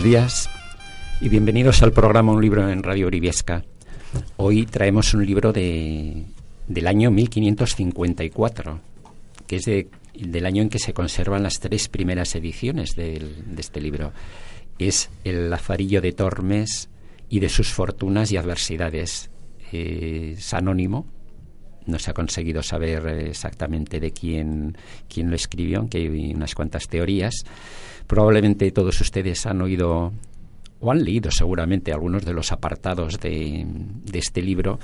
Buenos días y bienvenidos al programa Un libro en Radio Uribiesca. Hoy traemos un libro de, del año 1554, que es del año en que se conservan las tres primeras ediciones de este libro. Es El Lazarillo de Tormes y de sus fortunas y adversidades. es anónimo, no se ha conseguido saber exactamente de quién, quién lo escribió, aunque hay unas cuantas teorías. Probablemente todos ustedes han oído o han leído seguramente algunos de los apartados de, este libro,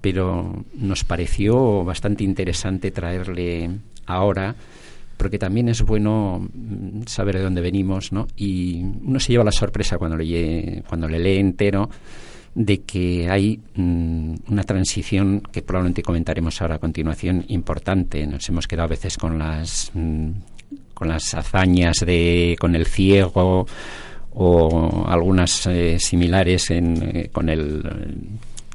pero nos pareció bastante interesante traerle ahora porque también es bueno mm, saber de dónde venimos, ¿no? Y uno se lleva la sorpresa cuando le, cuando le lee entero de que hay mm, una transición que probablemente comentaremos ahora a continuación importante. Nos hemos quedado a veces con las mm, con las hazañas de con el ciego o algunas eh, similares eh, con el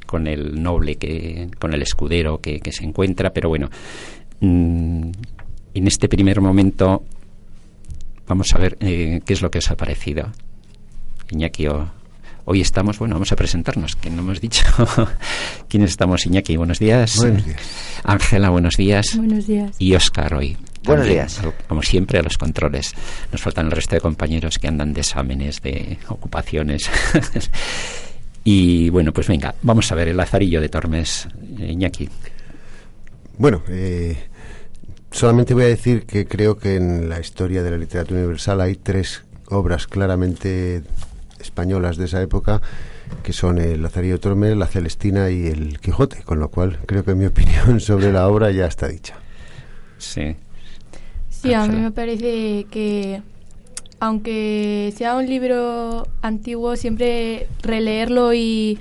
con el noble que con el escudero que, se encuentra. Pero bueno mm, en este primer momento vamos a ver eh, qué es lo que os ha parecido. Iñaki hoy estamos bueno vamos a presentarnos que no hemos dicho quiénes estamos. Iñaki buenos días. Buenos días. Ángela buenos días. Buenos días. Y Oscar hoy Buenos días. Como siempre, a los controles. Nos faltan el resto de compañeros que andan de exámenes, de ocupaciones. y bueno, pues venga, vamos a ver el Lazarillo de Tormes, eh, Iñaki. Bueno, eh, solamente voy a decir que creo que en la historia de la literatura universal hay tres obras claramente españolas de esa época que son el Lazarillo de Tormes, la Celestina y el Quijote, con lo cual creo que mi opinión sobre la obra ya está dicha. Sí. Sí, a mí me parece que aunque sea un libro antiguo, siempre releerlo y,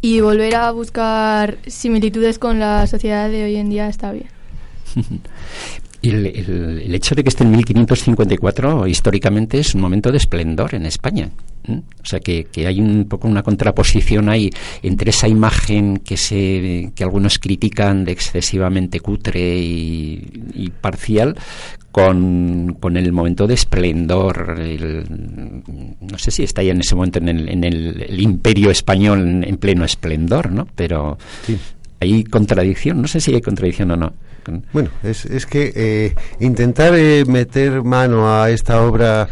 y volver a buscar similitudes con la sociedad de hoy en día está bien. el, el, hecho de que esté en 1554 históricamente es un momento de esplendor en España. O sea que, que, hay un poco una contraposición ahí entre esa imagen que se que algunos critican de excesivamente cutre y, parcial con, con, el momento de esplendor. no sé si está ya en ese momento en el, en el, imperio español en, pleno esplendor, ¿no? Pero hay contradicción. No sé si hay contradicción o no. Bueno, es, es que eh, intentar eh, meter mano a esta obra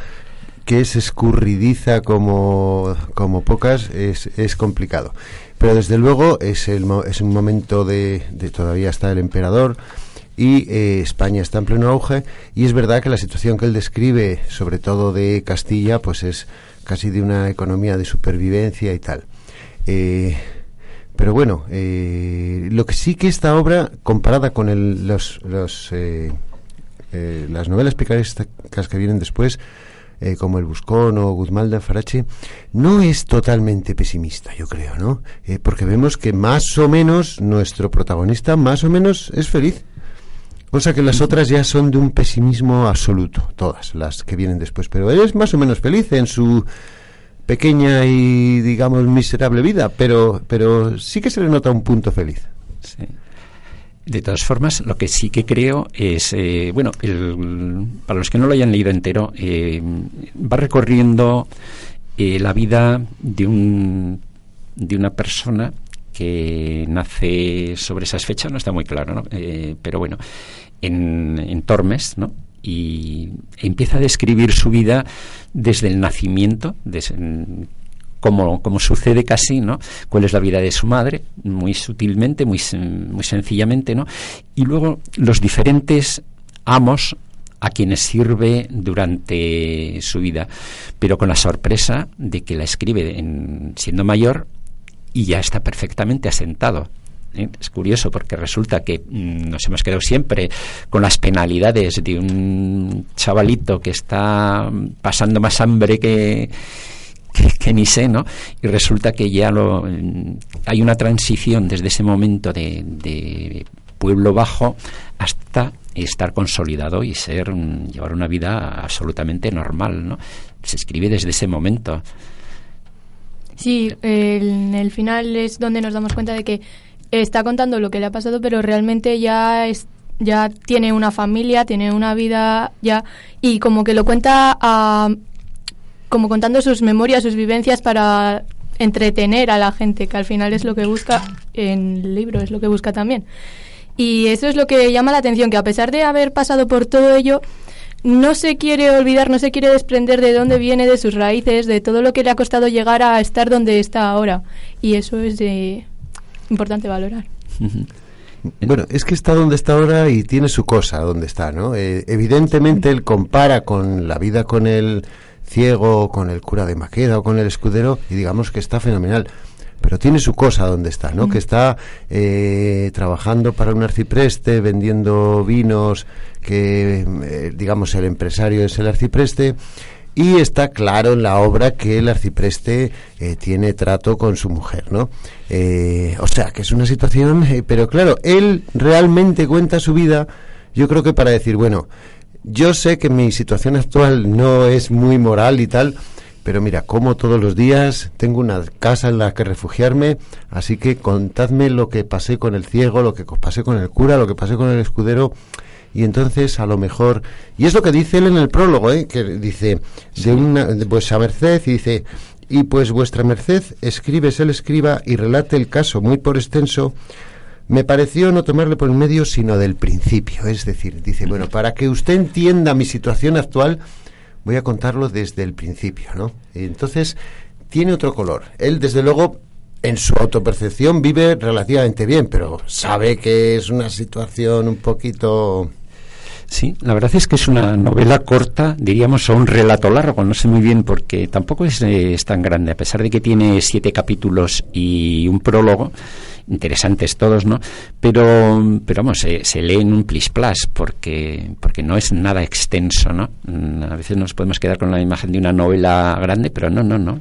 que es escurridiza como, como pocas es, es complicado. Pero desde luego es, el, es un momento de, de todavía está el emperador y eh, España está en pleno auge y es verdad que la situación que él describe, sobre todo de Castilla, pues es casi de una economía de supervivencia y tal. Eh, pero bueno, eh, lo que sí que esta obra, comparada con el, los, los las novelas picarescas que vienen después, eh, como el Buscón o Guzmán de Farache, no es totalmente pesimista, yo creo, ¿no? Eh, porque vemos que más o menos nuestro protagonista más o menos es feliz. Cosa que las otras ya son de un pesimismo absoluto, todas las que vienen después. Pero él es más o menos feliz en su pequeña y, digamos, miserable vida, pero, pero sí que se le nota un punto feliz. Sí. De todas formas, lo que sí que creo es, eh, bueno, para los que no lo hayan leído entero, eh, va recorriendo eh, la vida de, un, de una persona que nace sobre esas fechas, no está muy claro, ¿no? pero bueno, en, en Tormes, ¿no? Y empieza a describir su vida desde el nacimiento, como, como sucede casi, ¿no? Cuál es la vida de su madre, muy sutilmente, muy, muy sencillamente, ¿no? Y luego los diferentes amos a quienes sirve durante su vida, pero con la sorpresa de que la escribe en, siendo mayor y ya está perfectamente asentado. ¿Eh? Es curioso porque resulta que mm, nos hemos quedado siempre con las penalidades de un chavalito que está pasando más hambre que, que, ni sé, ¿no? Y resulta que ya lo, hay una transición desde ese momento de, pueblo bajo hasta estar consolidado y ser llevar una vida absolutamente normal, ¿no? Se escribe desde ese momento. Sí, en el final es donde nos damos cuenta de que está contando lo que le ha pasado, pero realmente ya es, ya tiene una familia, tiene una vida ya y como que lo cuenta a como contando sus memorias, sus vivencias para entretener a la gente, que al final es lo que busca en el libro, es lo que busca también. Y eso es lo que llama la atención, que a pesar de haber pasado por todo ello, no se quiere olvidar, no se quiere desprender de dónde viene, de sus raíces, de todo lo que le ha costado llegar a estar donde está ahora. Y eso es de importante valorar. Bueno, es que está donde está ahora y tiene su cosa donde está, ¿no? Eh, evidentemente él compara con la vida con el ciego, con el cura de Maqueda o con el escudero y digamos que está fenomenal pero tiene su cosa donde está, ¿no? Que está eh, trabajando para un arcipreste, vendiendo vinos, que eh, digamos el empresario es el arcipreste, y está claro en la obra que el arcipreste eh, tiene trato con su mujer, ¿no? o sea, que es una situación, pero claro, él realmente cuenta su vida, yo creo que para decir, bueno, yo sé que mi situación actual no es muy moral y tal, pero mira, como todos los días, tengo una casa en la que refugiarme, así que contadme lo que pasé con el ciego, lo que pasé con el cura, lo que pasé con el escudero, y entonces a lo mejor, y es lo que dice él en el prólogo, ¿eh? que dice, de una, de vuestra merced, y dice, y pues vuestra merced escribe, él escriba y relate el caso muy por extenso, me pareció no tomarle por el medio, sino del principio. Es decir, dice, bueno, para que usted entienda mi situación actual, voy a contarlo desde el principio, ¿no? entonces, tiene otro color. Él, desde luego, en su autopercepción vive relativamente bien, pero sabe que es una situación un poquito... Sí, la verdad es que es una novela corta, diríamos, o un relato largo, no sé muy bien porque tampoco es, eh, es tan grande, a pesar de que tiene siete capítulos y un prólogo interesantes todos, ¿no? Pero, pero vamos, se, se lee en un plis plas porque, porque no es nada extenso, ¿no? Mm, a veces nos podemos quedar con la imagen de una novela grande, pero no, no, no.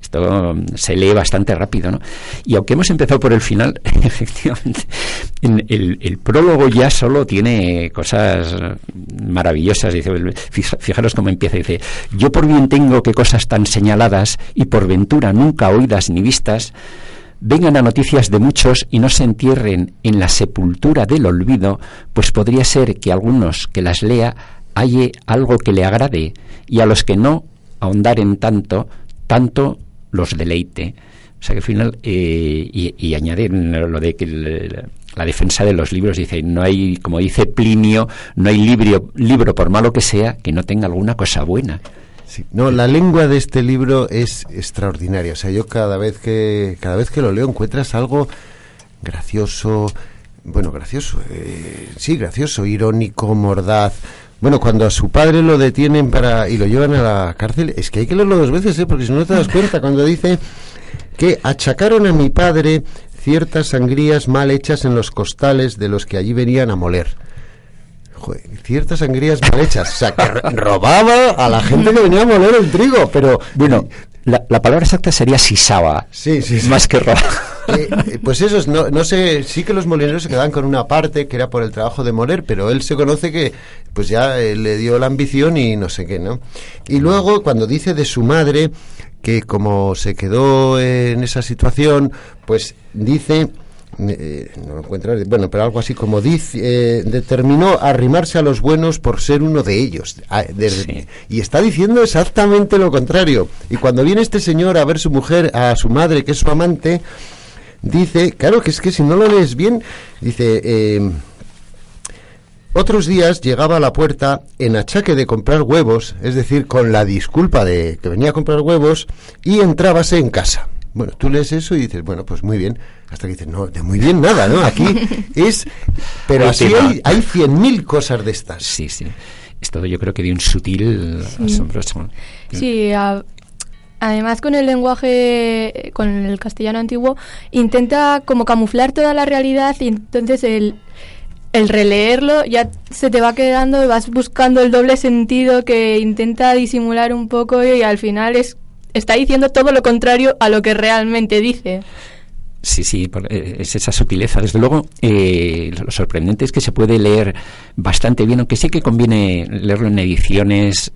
Esto se lee bastante rápido, ¿no? Y aunque hemos empezado por el final, efectivamente, en el, el prólogo ya solo tiene cosas maravillosas. Dice, fijaros cómo empieza. Dice, yo por bien tengo que cosas tan señaladas y por ventura nunca oídas ni vistas, vengan a noticias de muchos y no se entierren en la sepultura del olvido, pues podría ser que algunos que las lea halle algo que le agrade y a los que no ahondaren tanto, tanto los deleite. O sea que al final, eh, y, añadir lo de que la defensa de los libros dice, no hay, como dice Plinio, no hay libro, libro por malo que sea que no tenga alguna cosa buena. No, la lengua de este libro es extraordinaria. O sea, yo cada vez que cada vez que lo leo encuentras algo gracioso, bueno, gracioso, eh, sí, gracioso, irónico, mordaz. Bueno, cuando a su padre lo detienen para y lo llevan a la cárcel, es que hay que leerlo dos veces, ¿eh? porque si no te das cuenta cuando dice que achacaron a mi padre ciertas sangrías mal hechas en los costales de los que allí venían a moler ciertas sangrías mal hechas. O sea, que robaba a la gente que venía a moler el trigo, pero... Bueno, la, palabra exacta sería sisaba. Sí, sí, Más que robar. Eh, eh, pues eso, no, no sé, sí que los molineros se quedaban con una parte que era por el trabajo de moler, pero él se conoce que pues ya eh, le dio la ambición y no sé qué, ¿no? Y luego cuando dice de su madre que como se quedó en esa situación, pues dice eh, no lo encuentro, bueno, pero algo así como dice, eh, determinó arrimarse a los buenos por ser uno de ellos. Ah, y está diciendo exactamente lo contrario. Y cuando viene este señor a ver su mujer, a su madre, que es su amante, dice, claro que es que si no lo lees bien, dice... Eh, otros días llegaba a la puerta en achaque de comprar huevos, es decir, con la disculpa de que venía a comprar huevos, y entrábase en casa. Bueno, tú lees eso y dices, bueno, pues muy bien. Hasta que dices, no, de muy bien nada, ¿no? Aquí es... Pero así hay, hay cien mil cosas de estas. Sí, sí. Es todo yo creo que de un sutil asombroso. Sí, además con el lenguaje, con el castellano antiguo, intenta como camuflar toda la realidad y entonces el, el releerlo ya se te va quedando y vas buscando el doble sentido que intenta disimular un poco y al final es está diciendo todo lo contrario a lo que realmente dice. Sí, sí, eh, es esa sutileza. Desde luego, eh, lo sorprendente es que se puede leer bastante bien, aunque sí que conviene leerlo en ediciones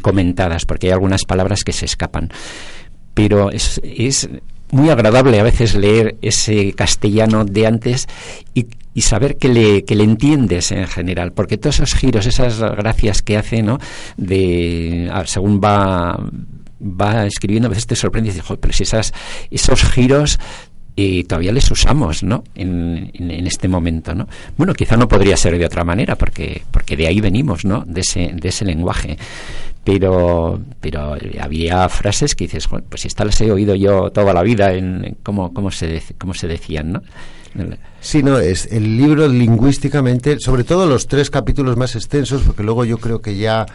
comentadas, porque hay algunas palabras que se escapan. Pero es, muy agradable a veces leer ese castellano de antes y y saber que le, que le entiendes en general, porque todos esos giros, esas gracias que hace, ¿no? De, según va va escribiendo, a veces te sorprende y dices, pero si esas, esos giros y todavía les usamos, ¿no? En, en, este momento, ¿no? Bueno, quizá no podría ser de otra manera, porque, porque de ahí venimos, ¿no? De ese, de ese lenguaje. Pero, pero había frases que dices, pues estas las he oído yo toda la vida, en cómo, cómo, se, cómo se decían, ¿no? Sí, no, es el libro lingüísticamente, sobre todo los tres capítulos más extensos, porque luego yo creo que ya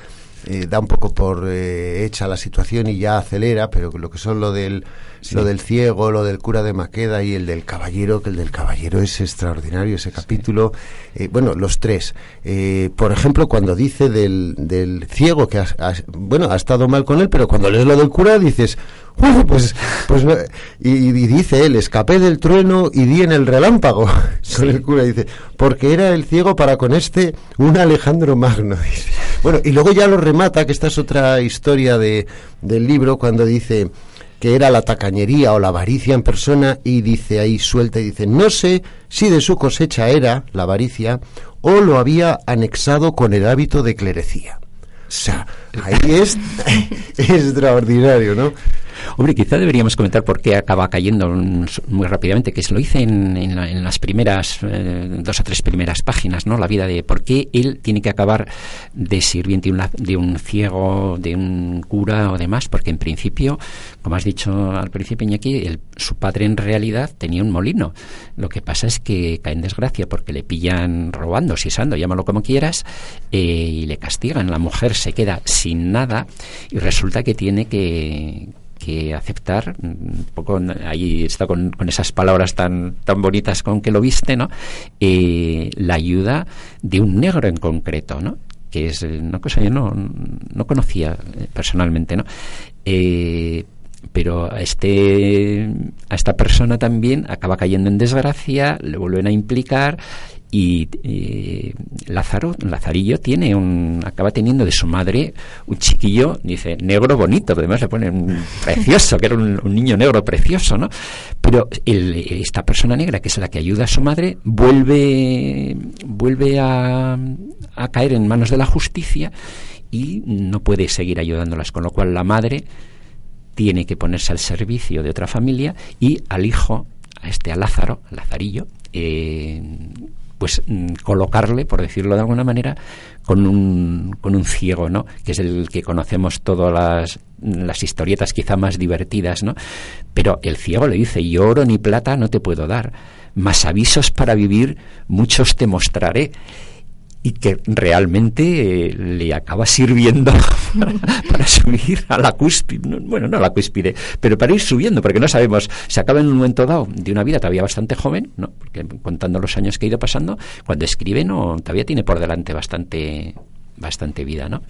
eh, da un poco por eh, hecha la situación y ya acelera, pero lo que son lo del, lo del ciego, lo del cura de Maqueda y el del caballero, que el del caballero es extraordinario ese capítulo. Eh, bueno, los tres. por ejemplo, cuando dice del, del ciego que bueno, ha estado mal con él, pero cuando lees lo del cura dices, pues, pues y, dice él, escapé del trueno y di en el relámpago. Con el cura dice, porque era el ciego para con este un Alejandro Magno. Bueno, y luego ya lo remata, que esta es otra historia de, del libro, cuando dice que era la tacañería o la avaricia en persona y dice ahí suelta y dice, no sé si de su cosecha era la avaricia o lo había anexado con el hábito de clerecía. O sea, ahí es extraordinario, ¿no? Hombre, quizá deberíamos comentar por qué acaba cayendo muy rápidamente, que se lo hice en, las primeras, eh, dos o tres primeras páginas, ¿no? La vida de por qué él tiene que acabar de sirviente de un ciego, de un cura o demás, porque en principio, como has dicho al principio, Iñaki, el, su padre en realidad tenía un molino. Lo que pasa es que cae en desgracia porque le pillan robando, sisando, llámalo como quieras, eh, y le castigan. La mujer se queda sin nada y resulta que tiene que que aceptar, un poco ahí está con, esas palabras tan, tan bonitas con que lo viste, ¿no? Eh, la ayuda de un negro en concreto, ¿no? que es una cosa que yo no, no conocía eh, personalmente, ¿no? Eh, pero a este a esta persona también acaba cayendo en desgracia, le vuelven a implicar y eh, Lázaro, Lazarillo tiene un, acaba teniendo de su madre un chiquillo, dice, negro bonito, además le pone precioso, que era un, niño negro precioso, ¿no? Pero esta persona negra, que es la que ayuda a su madre, vuelve, vuelve a, a caer en manos de la justicia y no puede seguir ayudándolas, con lo cual la madre tiene que ponerse al servicio de otra familia y al hijo, a este a Lázaro, Lazarillo, eh, pues mm, colocarle, por decirlo de alguna manera, con un, con un ciego, ¿no? Que es el que conocemos todas las, historietas quizá más divertidas, ¿no? Pero el ciego le dice, yo oro ni plata no te puedo dar, más avisos para vivir muchos te mostraré y que realmente eh, le acaba sirviendo para, subir a la cúspide, bueno, no a la cúspide, pero para ir subiendo, porque no sabemos, se acaba en un momento dado de una vida todavía bastante joven, ¿no? porque contando los años que ha ido pasando, cuando escribe no todavía tiene por delante bastante, bastante vida, ¿no?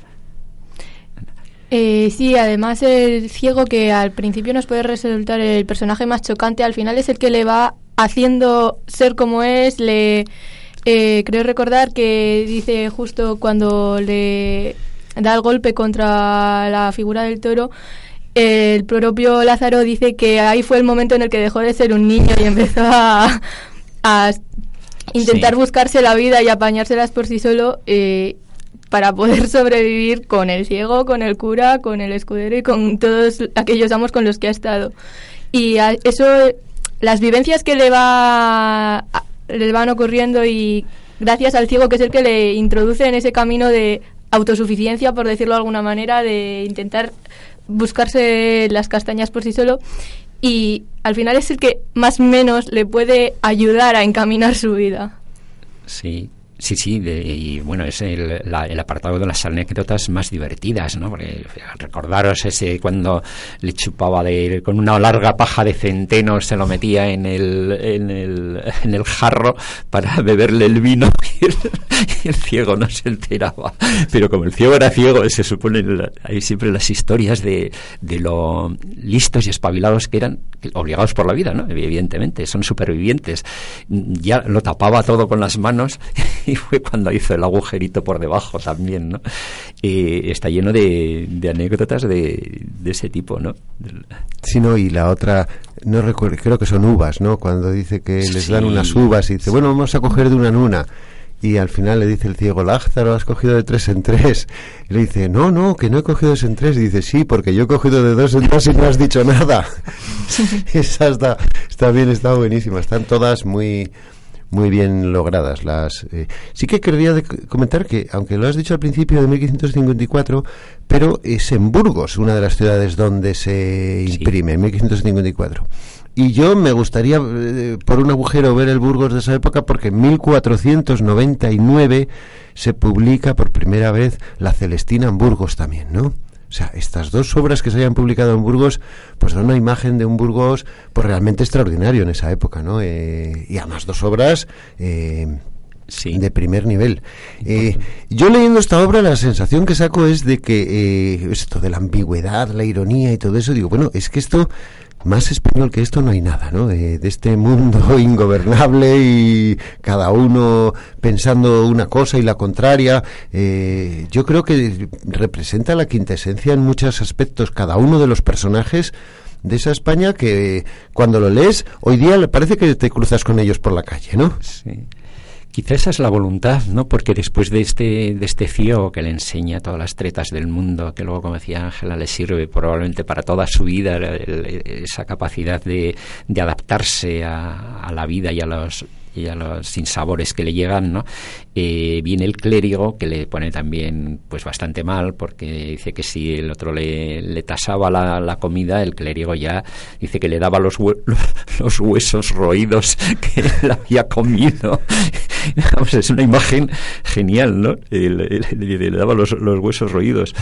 Eh, sí, además el ciego que al principio nos puede resultar el personaje más chocante, al final es el que le va haciendo ser como es, le eh, creo recordar que dice justo cuando le da el golpe contra la figura del toro, el propio Lázaro dice que ahí fue el momento en el que dejó de ser un niño y empezó a, intentar buscarse la vida y apañárselas por sí solo eh, para poder sobrevivir con el ciego, con el cura, con el escudero y con todos aquellos amos con los que ha estado. Y eso, las vivencias que le va le van ocurriendo y gracias al ciego que es el que le introduce en ese camino de autosuficiencia, por decirlo de alguna manera, de intentar buscarse las castañas por sí solo y al final es el que más menos le puede ayudar a encaminar su vida. Sí, Sí, sí, y bueno, es el, el, apartado de las anécdotas más divertidas, ¿no? Porque recordaros ese cuando le chupaba de, con una larga paja de centeno, se lo metía en el, en el, en el jarro para beberle el vino y el, ciego no se enteraba. Pero como el ciego era ciego, se supone, hay siempre las historias de, de lo listos y espabilados que eran, obligados por la vida, ¿no? Evidentemente, son supervivientes. Ya lo tapaba todo con las manos y fue cuando hizo el agujerito por debajo también, ¿no? Y está lleno de, anécdotas de, ese tipo, ¿no? Sí, no, y la otra, no recuerdo, creo que son uvas, ¿no? Cuando dice que les dan unas uvas y dice, bueno, vamos a coger de una en una. Y al final le dice el ciego, Lázaro, has cogido de tres en tres. Y le dice, no, no, que no he cogido de dos en tres. Y dice, sí, porque yo he cogido de dos en dos y no has dicho nada. Esa está, está bien, está buenísima. Están todas muy, muy bien logradas. Las, eh, sí que querría comentar que, aunque lo has dicho al principio de 1554, pero es en Burgos, una de las ciudades donde se imprime, en 1554. Y yo me gustaría, eh, por un agujero, ver el Burgos de esa época, porque en 1499 se publica por primera vez La Celestina en Burgos también, ¿no? O sea, estas dos obras que se hayan publicado en Burgos, pues dan una imagen de un Burgos pues realmente extraordinario en esa época, ¿no? Eh, y además dos obras eh, de primer nivel. Eh, yo leyendo esta obra la sensación que saco es de que esto de la ambigüedad, la ironía y todo eso, digo, bueno, es que esto más español que esto no hay nada, ¿no? De, este mundo ingobernable y cada uno pensando una cosa y la contraria. Eh, yo creo que representa la quintesencia en muchos aspectos cada uno de los personajes de esa España que cuando lo lees hoy día parece que te cruzas con ellos por la calle, ¿no? Sí. Quizá esa es la voluntad, ¿no? Porque después de este, de este que le enseña todas las tretas del mundo, que luego, como decía Ángela, le sirve probablemente para toda su vida, esa capacidad de, de adaptarse a la vida y a los y a los sinsabores que le llegan, ¿no? Eh, viene el clérigo que le pone también pues bastante mal porque dice que si el otro le, tasaba la, la, comida, el clérigo ya dice que le daba los, los huesos roídos que él había comido. es una imagen genial, ¿no? Le, daba los, los, huesos roídos.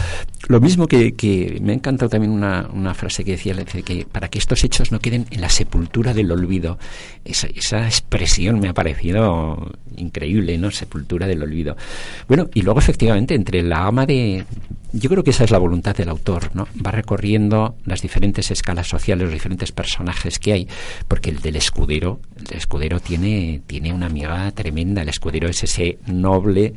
Lo mismo que, que me ha encantado también una, una frase que decía, que para que estos hechos no queden en la sepultura del olvido. Esa, esa expresión me ha parecido increíble, ¿no? Sepultura del olvido. Bueno, y luego efectivamente entre la ama de... Yo creo que esa es la voluntad del autor, ¿no? Va recorriendo las diferentes escalas sociales, los diferentes personajes que hay, porque el del escudero, el escudero tiene, tiene una amiga tremenda, el escudero es ese noble,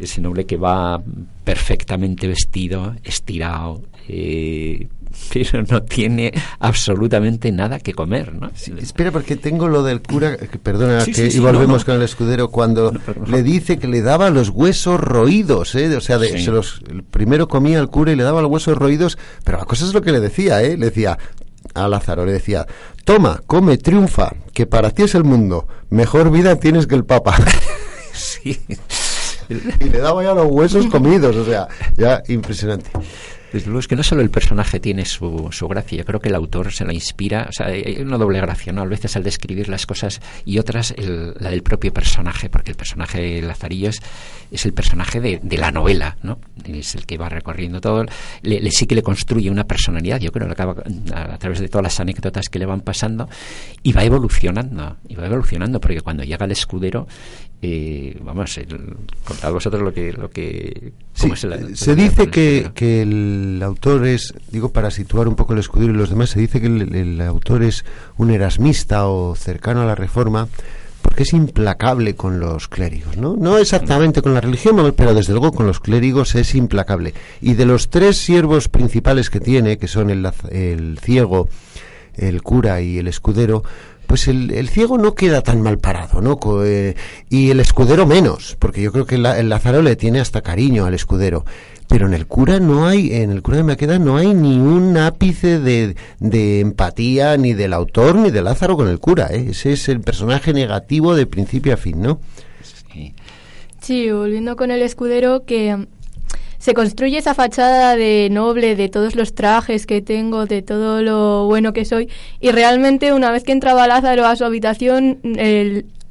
ese noble que va perfectamente vestido, estirado, eh, pero no tiene absolutamente nada que comer, ¿no? espera, porque tengo lo del cura, perdona, que, y volvemos con el escudero, cuando le dice que le daba los huesos roídos, ¿eh? O sea, se los, primero comía el cura y le daba los huesos roídos, pero la cosa es lo que le decía, ¿eh? Le decía, a Lázaro le decía, toma, come, triunfa, que para ti es el mundo, mejor vida tienes que el Papa. sí. y le daba ya los huesos comidos, o sea, ya impresionante. Desde luego es que no solo el personaje tiene su, su gracia, yo creo que el autor se la inspira, o sea, hay una doble gracia, ¿no? A veces al describir las cosas y otras la del propio personaje, porque el personaje Lazarillo es, es el personaje de, de, la novela, ¿no? Es el que va recorriendo todo, le, sí que le construye una personalidad, yo creo que acaba a, a, través de todas las anécdotas que le van pasando y va evolucionando, y va evolucionando, porque cuando llega el escudero y vamos, el, contad vosotros lo que... Lo que se dice que, que, el autor es, digo para situar un poco el escudero y los demás, se dice que el, autor es un erasmista o cercano a la reforma porque es implacable con los clérigos, ¿no? No exactamente con la religión, pero desde luego con los clérigos es implacable. Y de los tres siervos principales que tiene, que son el, el ciego, el cura y el escudero, pues el, ciego no queda tan mal parado, ¿no? Eh, y el escudero menos, porque yo creo que el Lázaro le tiene hasta cariño al escudero. Pero en el cura no hay, en el cura de Maqueda no hay ni un ápice de, de empatía ni del autor ni de Lázaro con el cura, ¿eh? Ese es el personaje negativo de principio a fin, ¿no? Sí. Sí, volviendo con el escudero, que se construye esa fachada de noble, de todos los trajes que tengo, de todo lo bueno que soy, y realmente una vez que entraba Lázaro a su habitación,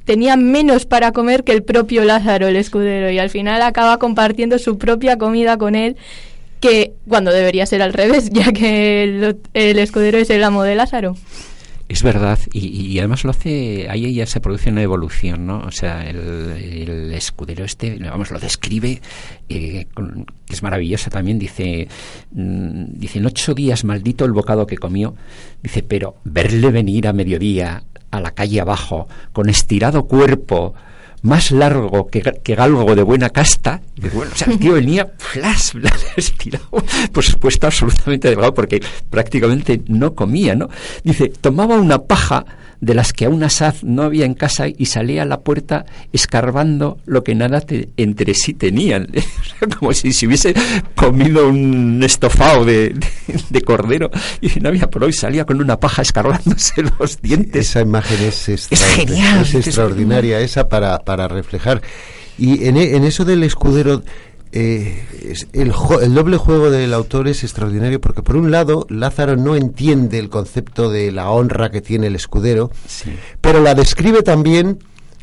tenía menos para comer que el propio Lázaro, el escudero, y al final acaba compartiendo su propia comida con él, que cuando debería ser al revés, ya que el escudero es el amo de Lázaro. Es verdad, y, además lo hace, ahí ya se produce una evolución, ¿no? O sea, el, escudero este, vamos, lo describe, eh, que es maravilloso también, dice, mm, dice, en ocho días maldito el bocado que comió, dice, pero verle venir a mediodía a la calle abajo, con estirado cuerpo, más largo que, que galgo de buena casta. O sea, el tío venía flash, estirado, por supuesto, absolutamente delgado, porque prácticamente no comía, ¿no? Dice, tomaba una paja de las que aún asaz no había en casa y salía a la puerta escarbando lo que nada entre sí tenían. Como si se hubiese comido un estofado de, cordero y no había por hoy, salía con una paja escarbándose los dientes. Esa imagen es, genial. Es extraordinaria esa para, para reflejar. Y en, en eso del escudero eh, el, el, doble juego del autor es extraordinario porque por un lado Lázaro no entiende el concepto de la honra que tiene el escudero, pero la describe también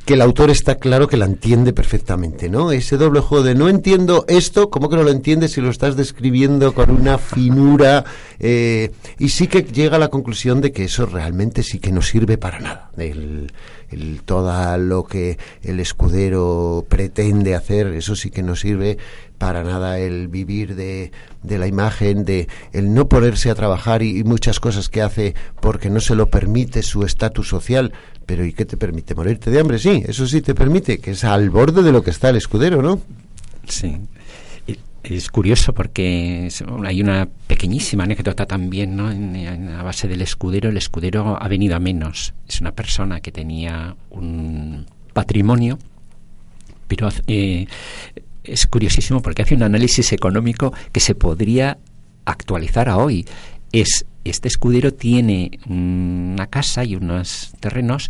que el autor está claro que la entiende perfectamente, ¿no? Ese doble juego de no entiendo esto, ¿cómo que no lo entiendes si lo estás describiendo con una finura? Eh, y sí que llega a la conclusión de que eso realmente sí que no sirve para nada. El, el, todo lo que el escudero pretende hacer, eso sí que no sirve para nada el vivir de, de la imagen, de el no ponerse a trabajar y, muchas cosas que hace porque no se lo permite su estatus social. Pero ¿y qué te permite? ¿Morirte de hambre? Sí, eso sí te permite, que es al borde de lo que está el escudero, ¿no? Sí. Es curioso porque hay una pequeñísima anécdota también, ¿no? En, la base del escudero, el escudero ha venido a menos. Es una persona que tenía un patrimonio, pero eh, es curiosísimo porque hace un análisis económico que se podría actualizar a hoy. Es este escudero tiene una casa y unos terrenos,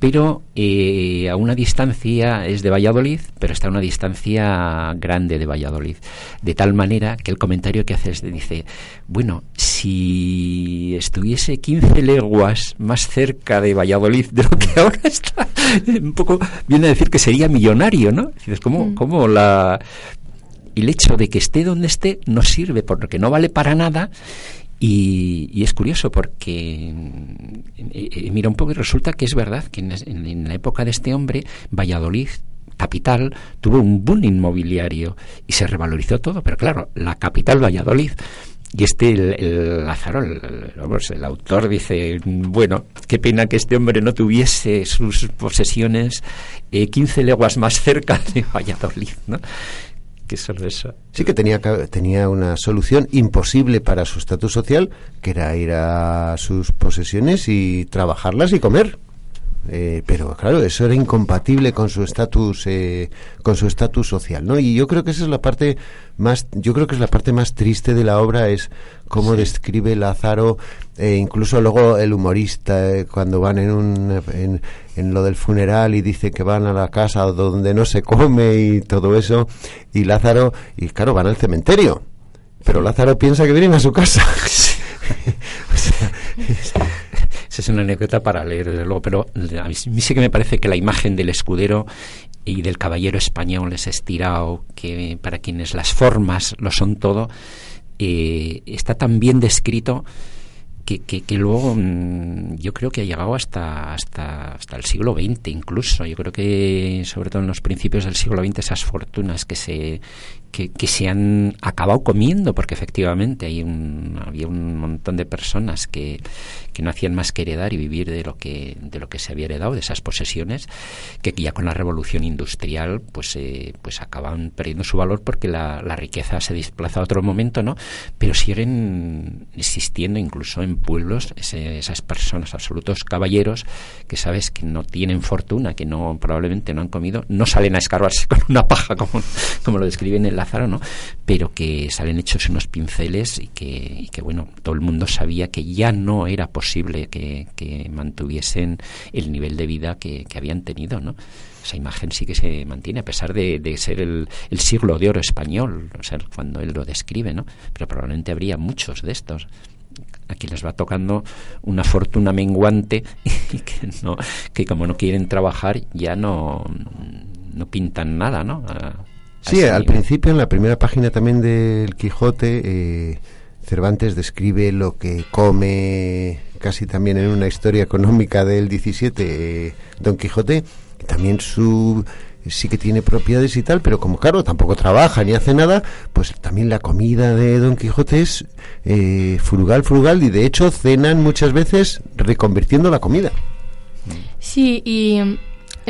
pero eh, a una distancia es de Valladolid, pero está a una distancia grande de Valladolid. De tal manera que el comentario que hace es, dice, bueno, si estuviese 15 leguas más cerca de Valladolid de lo que ahora está, un poco viene a decir que sería millonario, ¿no? Dices, ¿cómo, mm. cómo la... el hecho de que esté donde esté no sirve porque no vale para nada y, es curioso porque eh, eh, mira un poco y resulta que es verdad que en, la época de este hombre, Valladolid capital tuvo un boom inmobiliario y se revalorizó todo, pero claro, la capital Valladolid y este, el, el Lázaro, el, autor dice, bueno, qué pena que este hombre no tuviese sus posesiones eh, 15 leguas más cerca de Valladolid, ¿no? Sí que tenía, tenía una solución imposible para su estatus social, que era ir a sus posesiones y trabajarlas y comer. Eh, pero claro, eso era incompatible con su estatus eh, con su estatus social, ¿no? Y yo creo que esa es la parte más, yo creo que es la parte más triste de la obra es cómo describe Lázaro, eh, incluso luego el humorista cuando van en un en, en, lo del funeral y dice que van a la casa donde no se come y todo eso y Lázaro y claro van al cementerio, pero Lázaro piensa que vienen a su casa. o sea, es una anécdota para leer, desde luego, pero a mí sí que me parece que la imagen del escudero y del caballero español es estirado, que para quienes las formas lo son todo, eh, está tan bien descrito que, que, luego mm, yo creo que ha llegado hasta, hasta, hasta el siglo XX incluso. Yo creo que sobre todo en los principios del siglo XX esas fortunas que se, que, se han acabado comiendo, porque efectivamente hay un, había un montón de personas que, que, no hacían más que heredar y vivir de lo que, de lo que se había heredado, de esas posesiones, que ya con la revolución industrial pues, eh, pues acaban perdiendo su valor porque la, la, riqueza se desplaza a otro momento, ¿no? Pero siguen existiendo incluso en pueblos esas personas, absolutos caballeros, que sabes que no tienen fortuna, que no probablemente no han comido, no salen a escarbarse con una paja como, como lo describen en Lázaro, ¿no? Pero que salen hechos unos pinceles y que, que bueno, todo el mundo sabía que ya no era posible que, mantuviesen el nivel de vida que, habían tenido, ¿no? esa imagen sí que se mantiene a pesar de, ser el, siglo de oro español, o sea, cuando él lo describe, ¿no? Pero probablemente habría muchos de estos. Aquí les va tocando una fortuna menguante y que no, que como no quieren trabajar ya no, no pintan nada, ¿no? Sí, al principio, en la primera página también del Quijote, eh, Cervantes describe lo que come casi también en una historia económica del 17 eh, Don Quijote, también su sí que tiene propiedades y tal, pero como claro, tampoco trabaja ni hace nada, pues también la comida de Don Quijote es eh, frugal, frugal, y de hecho cenan muchas veces reconvirtiendo la comida. Sí, y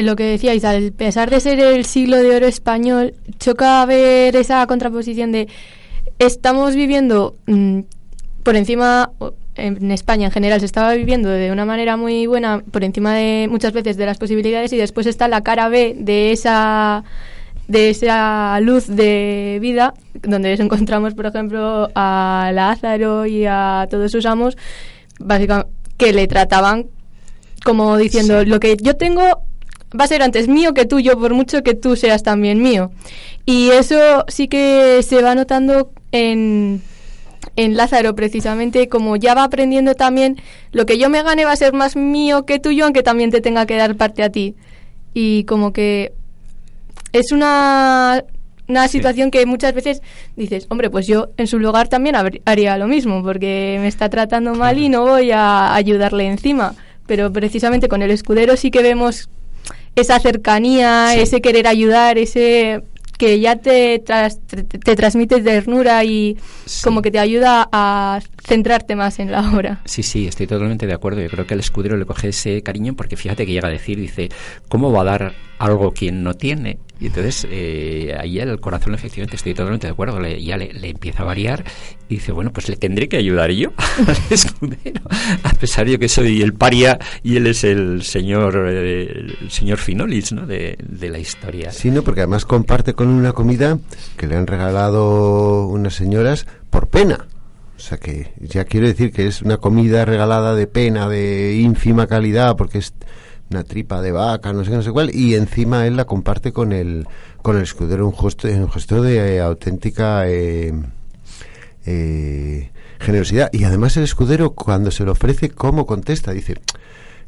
lo que decíais, a pesar de ser el siglo de oro español, choca ver esa contraposición de estamos viviendo mm, por encima, en España en general se estaba viviendo de una manera muy buena, por encima de muchas veces de las posibilidades, y después está la cara B de esa de esa luz de vida, donde encontramos, por ejemplo, a Lázaro y a todos sus amos, básicamente, que le trataban como diciendo, lo que yo tengo va a ser antes mío que tuyo, por mucho que tú seas también mío. Y eso sí que se va notando en, en Lázaro, precisamente, como ya va aprendiendo también, lo que yo me gane va a ser más mío que tuyo, aunque también te tenga que dar parte a ti. Y como que es una, una situación que muchas veces dices, hombre, pues yo en su lugar también haría lo mismo, porque me está tratando mal y no voy a ayudarle encima. Pero precisamente con el escudero sí que vemos esa cercanía, ese querer ayudar, ese que ya te, te, transmite ternura y como que te ayuda a centrarte más en la obra. Sí, sí, estoy totalmente de acuerdo. Yo creo que el escudero le coge ese cariño porque fíjate que llega a decir, dice, ¿cómo va a dar algo quien no tiene? Y entonces eh, ahí el corazón, efectivamente, estoy totalmente de acuerdo, le, ya le, empieza a variar y dice, bueno, pues le tendré que ayudar yo al escudero, a pesar de que soy el paria y él es el señor eh, el señor Finolis ¿no? de, de la historia. Sí, no, porque además comparte con una comida que le han regalado unas señoras por pena. O sea que ya quiero decir que es una comida regalada de pena, de ínfima calidad, porque es una tripa de vaca, no sé qué, no sé cuál, y encima él la comparte con el, con el escudero, un gesto, un gesto de eh, auténtica eh, eh, generosidad. Y además el escudero, cuando se lo ofrece, ¿cómo contesta? Dice,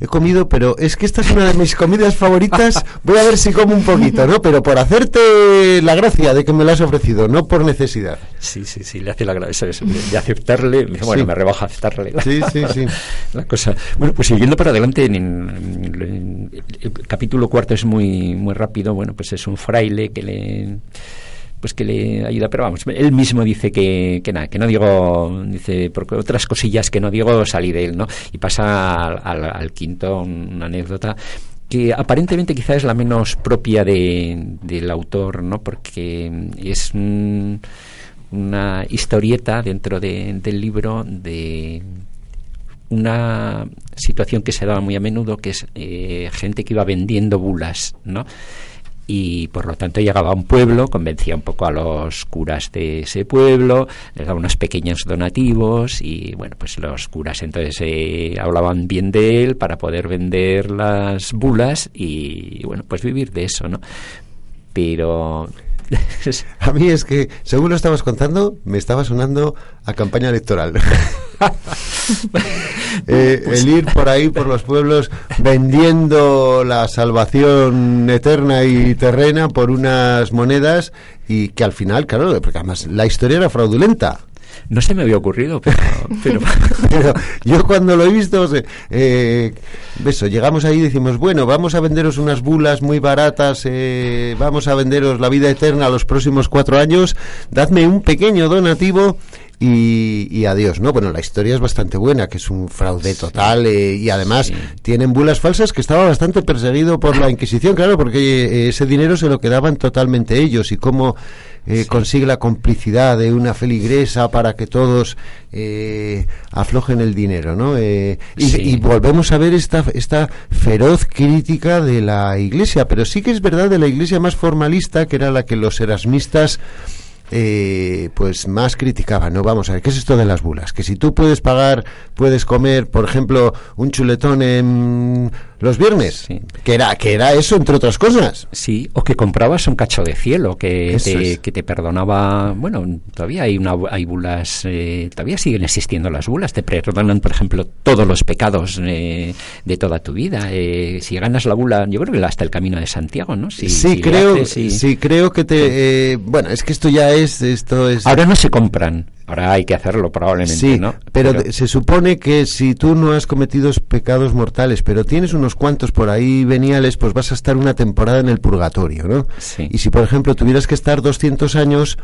he comido, pero es que esta es una de mis comidas favoritas, voy a ver si como un poquito, ¿no? Pero por hacerte la gracia de que me la has ofrecido, no por necesidad. Sí, sí, sí, le hace la gracia de aceptarle, bueno, me rebaja aceptarle. Sí, sí, sí. La cosa. Bueno, pues siguiendo para adelante, en, el capítulo cuarto es muy, muy rápido, bueno, pues es un fraile que le pues que le ayuda. Pero vamos, él mismo dice que, que nada, que no digo, dice, porque otras cosillas que no digo salí de él, ¿no? Y pasa al, quinto una anécdota que aparentemente quizá es la menos propia de, del autor, ¿no? Porque es una historieta dentro del libro de una situación que se daba muy a menudo, que es eh, gente que iba vendiendo bulas, ¿no? Y por lo tanto llegaba a un pueblo, convencía un poco a los curas de ese pueblo, les daba unos pequeños donativos y bueno, pues los curas entonces eh, hablaban bien de él para poder vender las bulas y bueno, pues vivir de eso, ¿no? Pero a mí es que, según lo estabas contando, me estaba sonando a campaña electoral. Eh, pues el ir por ahí, por los pueblos, vendiendo la salvación eterna y terrena por unas monedas y que al final, claro, porque además la historia era fraudulenta. No se me había ocurrido, pero... pero... yo cuando lo he visto, eh, eso, llegamos ahí y decimos, bueno, vamos a venderos unas bulas muy baratas, eh, vamos a venderos la vida eterna a los próximos cuatro años, dadme un pequeño donativo y, adiós, ¿no? Bueno, la historia es bastante buena, que es un fraude total eh, y además tienen bulas falsas que estaba bastante perseguido por la Inquisición, claro, porque eh, ese dinero se lo quedaban totalmente ellos y cómo eh, consigue la complicidad de una feligresa para que todos aflojen el dinero, ¿no? Y, y, volvemos a ver esta, esta feroz crítica de la Iglesia, pero sí que es verdad de la Iglesia más formalista, que era la que los erasmistas eh, pues más criticaba, ¿no? Vamos a ver, ¿qué es esto de las bulas? Que si tú puedes pagar, puedes comer, por ejemplo, un chuletón en los viernes, que era que era eso entre otras cosas. Sí, o que comprabas un cacho de cielo que, te, que te perdonaba, bueno, todavía hay una hay bulas, eh, todavía siguen existiendo las bulas, te perdonan, por ejemplo, todos los pecados eh, de toda tu vida. Eh, si ganas la bula, yo creo que hasta el camino de Santiago, ¿no? sí, creo, sí, creo que te, bueno, es que esto ya es, esto es. Ahora no se compran. Ahora hay que hacerlo probablemente, sí, ¿no? Pero, se supone que si tú no has cometido pecados mortales, pero tienes unos cuantos por ahí veniales, pues vas a estar una temporada en el purgatorio, ¿no? Sí. Y si, por ejemplo, tuvieras que estar 200 años,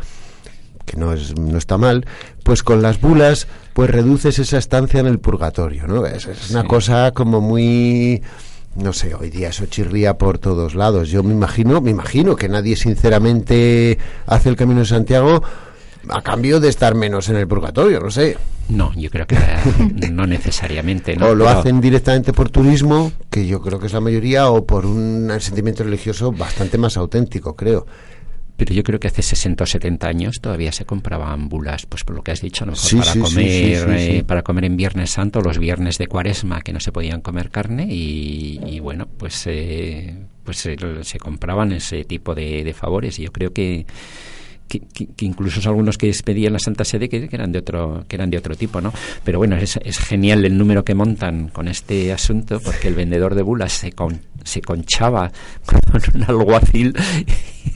que no, es, no está mal, pues con las bulas, pues reduces esa estancia en el purgatorio, ¿no? Es, una cosa como muy no sé, hoy día eso chirría por todos lados. Yo me imagino, me imagino que nadie sinceramente hace el Camino de Santiago a cambio de estar menos en el purgatorio, no sé. No, yo creo que no necesariamente. ¿no? O lo hacen directamente por turismo, que yo creo que es la mayoría, o por un sentimiento religioso bastante más auténtico, creo. Pero yo creo que hace 60 o 70 años todavía se compraban bulas, pues por lo que has dicho, ¿no? para comer eh, para comer en Viernes Santo, los viernes de Cuaresma que no se podían comer carne y, bueno, pues eh, pues se compraban ese tipo de, de favores y yo creo que que, incluso son algunos que pedían la Santa Sede que, eran de otro que eran de otro tipo, ¿no? Pero bueno, es, genial el número que montan con este asunto porque el vendedor de bulas se con, se conchaba con un alguacil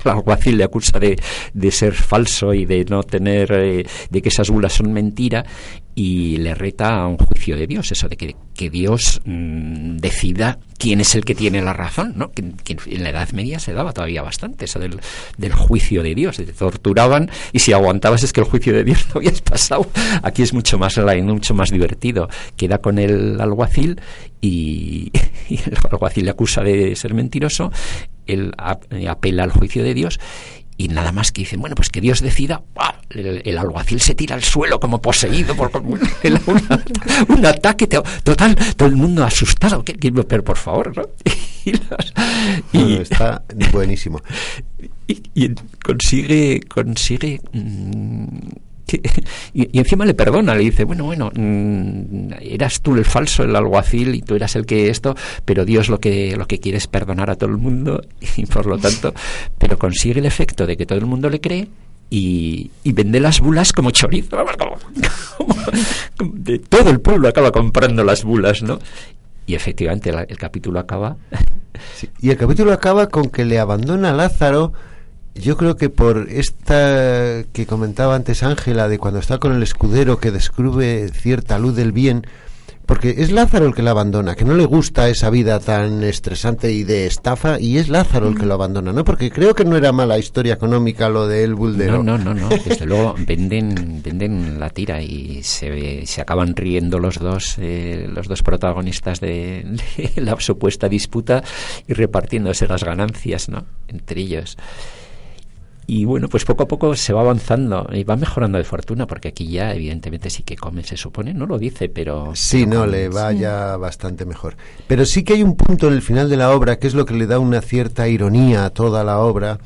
el alguacil le acusa de, de ser falso y de no tener eh, de que esas bulas son mentira y le reta a un juicio de Dios, eso de que, que Dios mm, decida quién es el que tiene la razón, ¿no? Que, en la Edad Media se daba todavía bastante eso del, del juicio de Dios, te torturaban y si aguantabas es que el juicio de Dios no habías pasado. Aquí es mucho más mucho más divertido. Queda con el alguacil y, y el alguacil le acusa de ser mentiroso, él apela al juicio de Dios y nada más que dicen, bueno, pues que Dios decida, el, alguacil se tira al suelo como poseído por un, ataque total, todo el mundo asustado, pero por favor, ¿no? y, está buenísimo. Y, consigue, consigue y, encima le perdona, le dice, bueno, bueno, mm, eras tú el falso, el alguacil, y tú eras el que esto, pero Dios lo que, lo que quiere es perdonar a todo el mundo, y por lo tanto, pero consigue el efecto de que todo el mundo le cree y, vende las bulas como chorizo. de todo el pueblo acaba comprando las bulas, ¿no? Y efectivamente el, capítulo acaba. y el capítulo acaba con que le abandona a Lázaro yo creo que por esta que comentaba antes Ángela, de cuando está con el escudero que descubre cierta luz del bien, porque es Lázaro el que la abandona, que no le gusta esa vida tan estresante y de estafa, y es Lázaro el que lo abandona, ¿no? Porque creo que no era mala historia económica lo de El Buldero. No, no, no, no. desde luego venden, venden la tira y se, se acaban riendo los dos, eh, los dos protagonistas de, de la supuesta disputa y repartiéndose las ganancias, ¿no? Entre ellos. Y bueno, pues poco a poco se va avanzando y va mejorando de fortuna, porque aquí ya evidentemente sí que come, se supone, no lo dice, pero... Sí, no, le va ya bastante mejor. Pero sí que hay un punto en el final de la obra que es lo que le da una cierta ironía a toda la obra,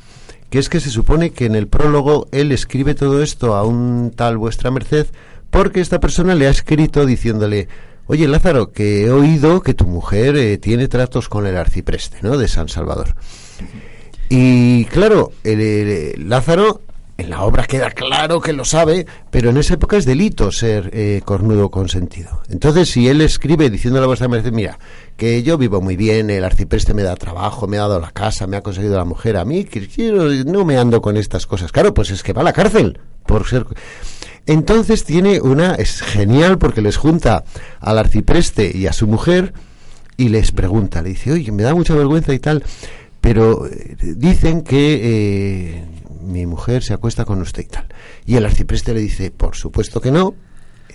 que es que se supone que en el prólogo él escribe todo esto a un tal vuestra merced, porque esta persona le ha escrito diciéndole, oye Lázaro, que he oído que tu mujer eh, tiene tratos con el arcipreste, ¿no?, de San Salvador. Y claro, el, Lázaro en la obra queda claro que lo sabe, pero en esa época es delito ser eh, cornudo consentido. Entonces, si él escribe diciéndole a vuestra merced, mira, que yo vivo muy bien, el arcipreste me da trabajo, me ha dado la casa, me ha conseguido la mujer, a mí que no me ando con estas cosas. Claro, pues es que va a la cárcel por ser... Entonces tiene una... es genial porque les junta al arcipreste y a su mujer y les pregunta, le dice, oye, me da mucha vergüenza y tal pero eh, dicen que eh, mi mujer se acuesta con usted y tal. Y el arcipreste le dice, por supuesto que no.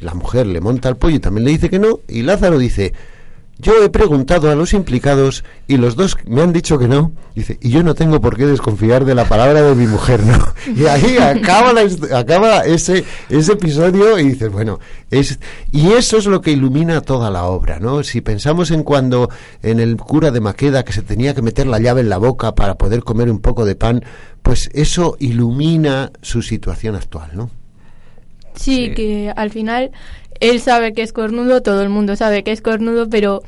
La mujer le monta el pollo y también le dice que no. Y Lázaro dice, yo he preguntado a los implicados y los dos me han dicho que no. Dice, y yo no tengo por qué desconfiar de la palabra de mi mujer, ¿no? Y ahí acaba, acaba ese, ese episodio y dices, bueno, es, y eso es lo que ilumina toda la obra, ¿no? Si pensamos en cuando en el cura de Maqueda que se tenía que meter la llave en la boca para poder comer un poco de pan, pues eso ilumina su situación actual, ¿no? sí. que al final él sabe que es cornudo, todo el mundo sabe que es cornudo, pero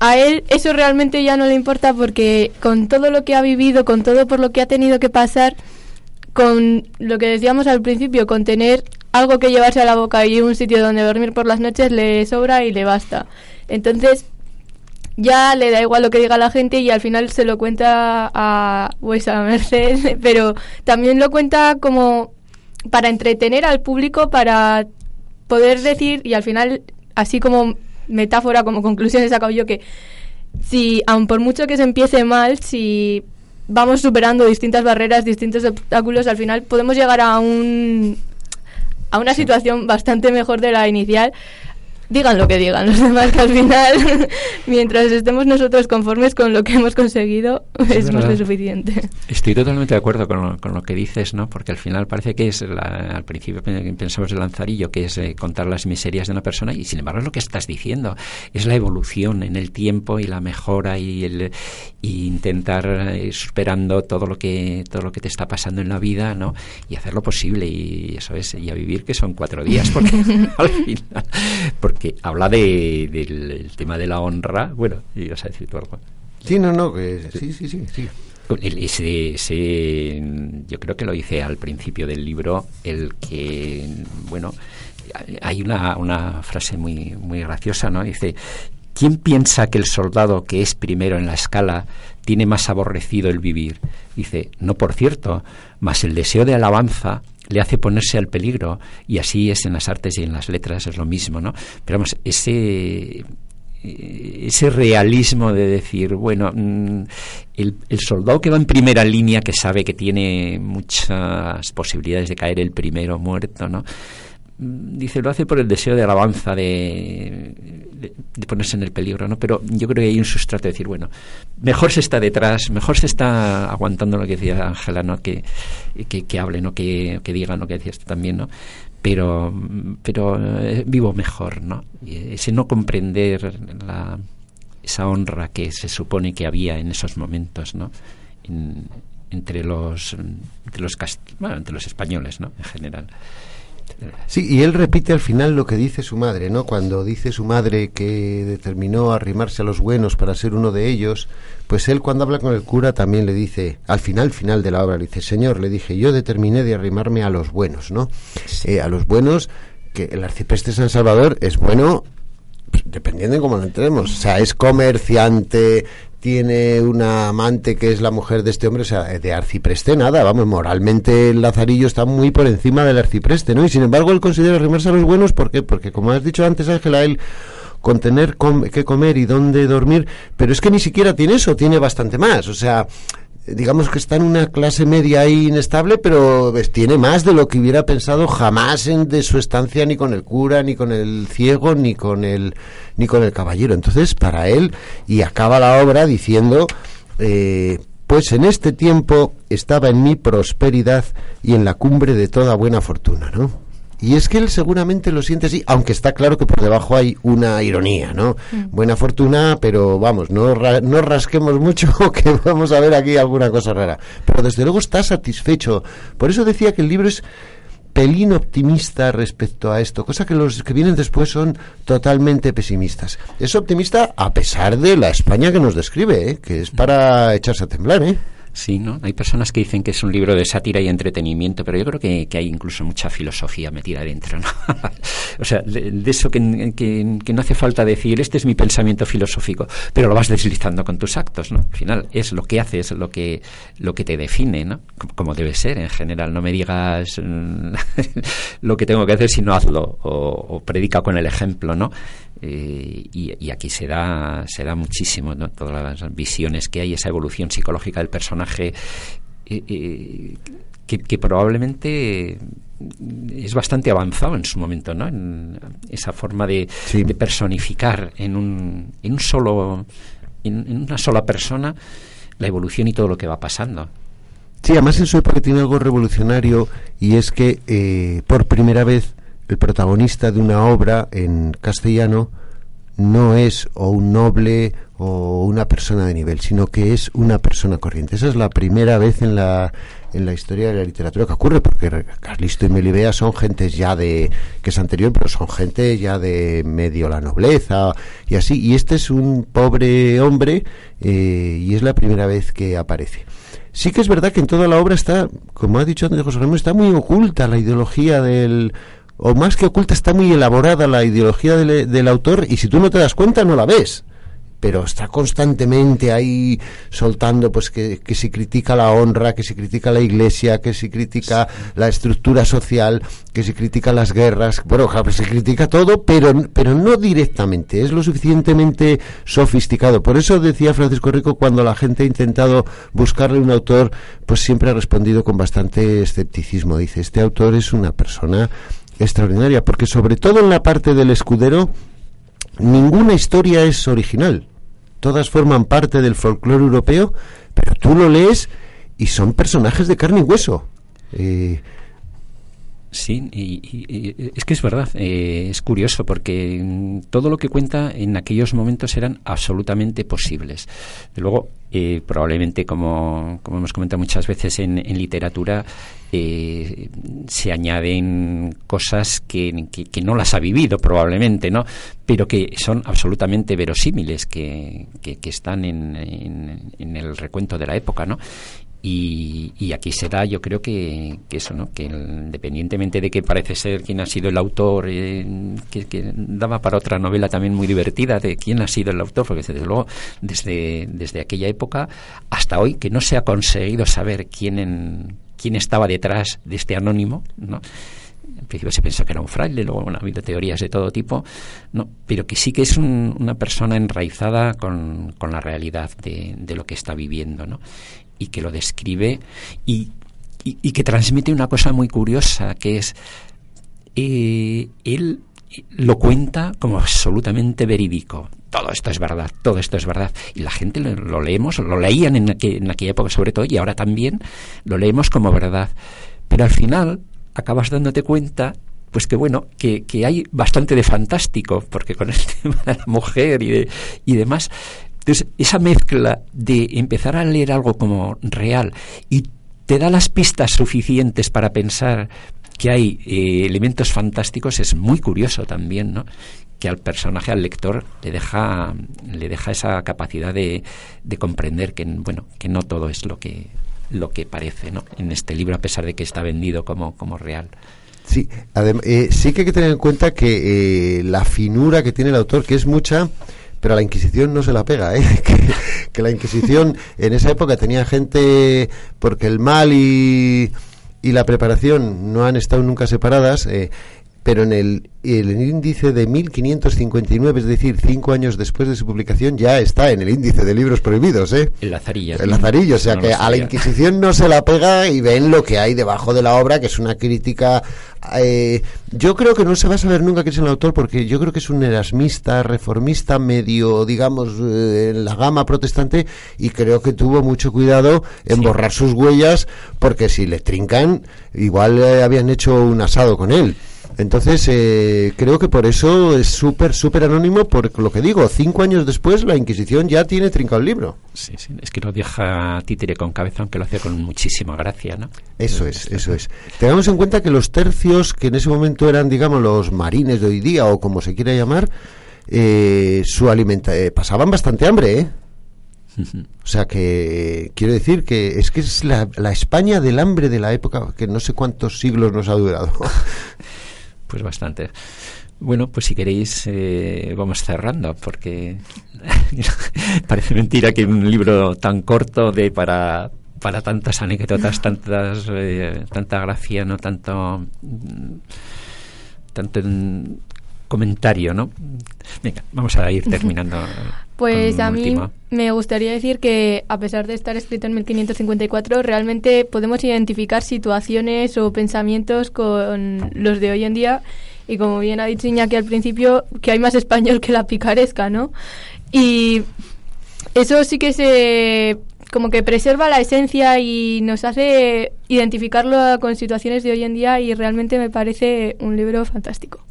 a él eso realmente ya no le importa porque con todo lo que ha vivido, con todo por lo que ha tenido que pasar, con lo que decíamos al principio, con tener algo que llevarse a la boca y un sitio donde dormir por las noches le sobra y le basta. Entonces ya le da igual lo que diga la gente y al final se lo cuenta a vuestra merced, pero también lo cuenta como para entretener al público, para poder decir, y al final, así como metáfora, como conclusión, he sacado yo que si, aun por mucho que se empiece mal, si vamos superando distintas barreras, distintos obstáculos, al final podemos llegar a un a una situación bastante mejor de la inicial digan lo que digan los demás, que al final, mientras estemos nosotros conformes con lo que hemos conseguido, es, más que suficiente. Estoy totalmente de acuerdo con lo, con lo, que dices, ¿no? Porque al final parece que es, al principio pensamos el lanzarillo, que es eh, contar las miserias de una persona, y sin embargo es lo que estás diciendo, es la evolución en el tiempo y la mejora y el y intentar ir superando todo lo que todo lo que te está pasando en la vida, ¿no? Y hacer lo posible y eso es y a vivir que son cuatro días porque al final porque habla de, del tema de la honra, bueno, y vas a decir tú algo. Sí, no, no, sí, sí, sí, sí. Ese, yo creo que lo hice al principio del libro, el que, bueno, hay una, una frase muy, muy graciosa, ¿no? Dice, ¿quién piensa que el soldado que es primero en la escala tiene más aborrecido el vivir? Dice, no por cierto, mas el deseo de alabanza le hace ponerse al peligro y así es en las artes y en las letras es lo mismo, ¿no? Pero vamos, ese ese realismo de decir, bueno, mm, el, el, soldado que va en primera línea, que sabe que tiene muchas posibilidades de caer el primero muerto, ¿no? Mm, dice, lo hace por el deseo de alabanza, de, ponerse en el peligro, ¿no? Pero yo creo que hay un sustrato de decir, bueno, mejor se está detrás, mejor se está aguantando lo que decía Ángela, ¿no? Que, que, que hable, ¿no? Que, que diga lo que decías tú también, ¿no? Pero, pero eh, vivo mejor, ¿no? Ese no comprender la, esa honra que se supone que había en esos momentos, ¿no? entre los entre los bueno, entre los españoles, ¿no? En general. Sí, y él repite al final lo que dice su madre, ¿no? Cuando dice su madre que determinó arrimarse a los buenos para ser uno de ellos, pues él cuando habla con el cura también le dice, al final, final de la obra, le dice, Señor, le dije, yo determiné de arrimarme a los buenos, ¿no? Eh, a los buenos, que el arcipreste San Salvador es bueno pues, dependiendo de cómo lo entremos. O sea, es comerciante, tiene una amante que es la mujer de este hombre, o sea, de arcipreste nada, vamos, moralmente el Lazarillo está muy por encima del arcipreste, ¿no? Y sin embargo él considera arrimarse a los buenos, ¿por qué? Porque como has dicho antes, Ángela, él con tener que comer y dónde dormir, pero es que ni siquiera tiene eso, tiene bastante más, o sea, digamos que está en una clase media ahí inestable, pero pues, tiene más de lo que hubiera pensado jamás en de su estancia ni con el cura, ni con el ciego, ni con el ni con el caballero. Entonces, para él y acaba la obra diciendo eh, pues en este tiempo estaba en mi prosperidad y en la cumbre de toda buena fortuna, ¿no? Y es que él seguramente lo siente así, aunque está claro que por debajo hay una ironía, ¿no? Mm. Buena fortuna, pero vamos, no, no rasquemos mucho que vamos a ver aquí alguna cosa rara. Pero desde luego está satisfecho. Por eso decía que el libro es pelín optimista respecto a esto, cosa que los que vienen después son totalmente pesimistas. Es optimista a pesar de la España que nos describe, ¿eh? que es para echarse a temblar, ¿eh? Sí, ¿no? Hay personas que dicen que es un libro de sátira y entretenimiento, pero yo creo que, hay incluso mucha filosofía metida dentro, ¿no? o sea, de, eso que, no hace falta decir, este es mi pensamiento filosófico, pero lo vas deslizando con tus actos, ¿no? Al final es lo que haces, lo que, lo que te define, ¿no? Como, debe ser en general. No me digas mm, lo que tengo que hacer, sino hazlo, o, o predica con el ejemplo, ¿no? Eh, y, aquí se da, se da muchísimo, ¿no? todas las visiones que hay, esa evolución psicológica del personaje, eh, eh, que, probablemente es bastante avanzado en su momento, ¿no? En esa forma de, personificar en un, en un solo, en, una sola persona la evolución y todo lo que va pasando. Sí, además en su época tiene algo revolucionario y es que por primera vez el protagonista de una obra en castellano no es o un noble o una persona de nivel, sino que es una persona corriente. Esa es la primera vez en la, en la historia de la literatura que ocurre, porque Carlisto y Melibea son gentes ya de, que es anterior, pero son gente ya de medio la nobleza y así. Y este es un pobre hombre eh, y es la primera vez que aparece. Sí que es verdad que en toda la obra está, como ha dicho antes José Ramón, está muy oculta la ideología del o más que oculta, está muy elaborada la ideología del, autor y si tú no te das cuenta no la ves. Pero está constantemente ahí soltando pues que, que se critica la honra, que se critica la iglesia, que se critica la estructura social, que se critica las guerras. Bueno, pues se critica todo, pero, pero no directamente. Es lo suficientemente sofisticado. Por eso decía Francisco Rico, cuando la gente ha intentado buscarle un autor, pues siempre ha respondido con bastante escepticismo. Dice, este autor es una persona extraordinaria, porque sobre todo en la parte del escudero ninguna historia es original. Todas forman parte del folclore europeo, pero tú lo lees y son personajes de carne y hueso. Eh, Sí, y, es que es verdad, eh, es curioso porque todo lo que cuenta en aquellos momentos eran absolutamente posibles. De luego, eh, probablemente, como, hemos comentado muchas veces en, literatura, eh, se añaden cosas que, no las ha vivido probablemente, ¿no? Pero que son absolutamente verosímiles, que, que están en, en, en, el recuento de la época, ¿no? Y, aquí se da, yo creo que, eso, ¿no? Que independientemente de que parece ser quién ha sido el autor, eh, que, daba para otra novela también muy divertida de quién ha sido el autor, porque desde luego desde, desde aquella época hasta hoy que no se ha conseguido saber quién, quién estaba detrás de este anónimo, ¿no? En principio se pensó que era un fraile, luego ha habido teorías de todo tipo, no, pero que sí que es una persona enraizada con, con la realidad de, de, lo que está viviendo, ¿no? Y que lo describe y, y, que transmite una cosa muy curiosa, que es, eh, él lo cuenta como absolutamente verídico. Todo esto es verdad, todo esto es verdad. Y la gente lo, leemos, lo leían en, en aquella época sobre todo, y ahora también lo leemos como verdad. Pero al final acabas dándote cuenta pues que bueno, que, que, hay bastante de fantástico, porque con el tema de la mujer y, de, y demás, entonces, esa mezcla de empezar a leer algo como real y te da las pistas suficientes para pensar que hay eh, elementos fantásticos es muy curioso también, ¿no? Que al personaje, al lector, le deja, le deja esa capacidad de, de comprender que, bueno, que no todo es lo que, lo que parece, ¿no? En este libro, a pesar de que está vendido como, como real. Sí, eh, sí que hay que tener en cuenta que eh, la finura que tiene el autor, que es mucha, pero la Inquisición no se la pega, ¿eh? que, la Inquisición en esa época tenía gente, porque el mal y, y la preparación no han estado nunca separadas, eh, pero en el, el, índice de 1559, es decir, cinco años después de su publicación, ya está en el índice de libros prohibidos. ¿eh? El Lazarillo. El Lazarillo, o sea que a la Inquisición no se la pega y ven lo que hay debajo de la obra, que es una crítica. Eh, yo creo que no se va a saber nunca quién es el autor, porque yo creo que es un erasmista, reformista, medio, digamos, eh, en la gama protestante, y creo que tuvo mucho cuidado en borrar sus huellas, porque si le trincan, igual eh, habían hecho un asado con él. Entonces, eh, creo que por eso es súper, súper anónimo, por lo que digo, cinco años después la Inquisición ya tiene trincado el libro. Sí, sí, es que lo deja títere con cabeza, aunque lo hace con muchísima gracia, ¿no? Eso es, eso es. Tengamos en cuenta que los tercios, que en ese momento eran, digamos, los marines de hoy día, o como se quiera llamar, eh, su alimenta eh, pasaban bastante hambre, ¿eh? O sea que quiero decir que es que es la, la España del hambre de la época que no sé cuántos siglos nos ha durado. Pues bastante. Bueno, pues si queréis eh, vamos cerrando porque parece mentira que un libro tan corto de para para tantas anécdotas, tantas eh, tanta gracia, no tanto tanto comentario, ¿no? Venga, vamos a ir terminando. Pues a mí me gustaría decir que a pesar de estar escrito en 1554, realmente podemos identificar situaciones o pensamientos con los de hoy en día y como bien ha dicho Iñaki al principio, que hay más español que la picaresca, ¿no? Y eso sí que se como que preserva la esencia y nos hace identificarlo con situaciones de hoy en día y realmente me parece un libro fantástico.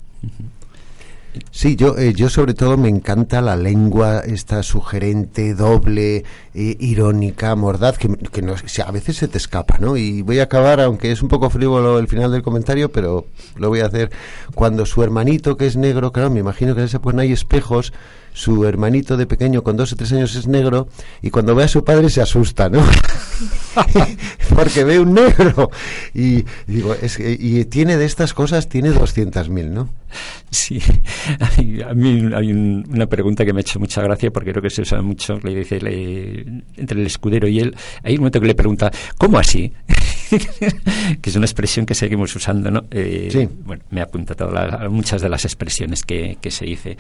Sí, yo, eh, yo sobre todo me encanta la lengua, esta sugerente, doble, eh, irónica, mordaz, que, que no, a veces se te escapa, ¿no? Y voy a acabar, aunque es un poco frívolo el final del comentario, pero lo voy a hacer. Cuando su hermanito, que es negro, claro, me imagino que en ese pues no hay espejos, su hermanito de pequeño con dos o tres años es negro y cuando ve a su padre se asusta, ¿no? Porque ve un negro y digo, es, y tiene de estas cosas, tiene 200.000, ¿no? Sí, a mí hay una pregunta que me ha hecho mucha gracia porque creo que se usa mucho, le dice entre el escudero y él, hay un momento que le pregunta, ¿cómo así? que es una expresión que seguimos usando, ¿no? Eh, sí. Bueno, me apunta todas muchas de las expresiones que, que se dice.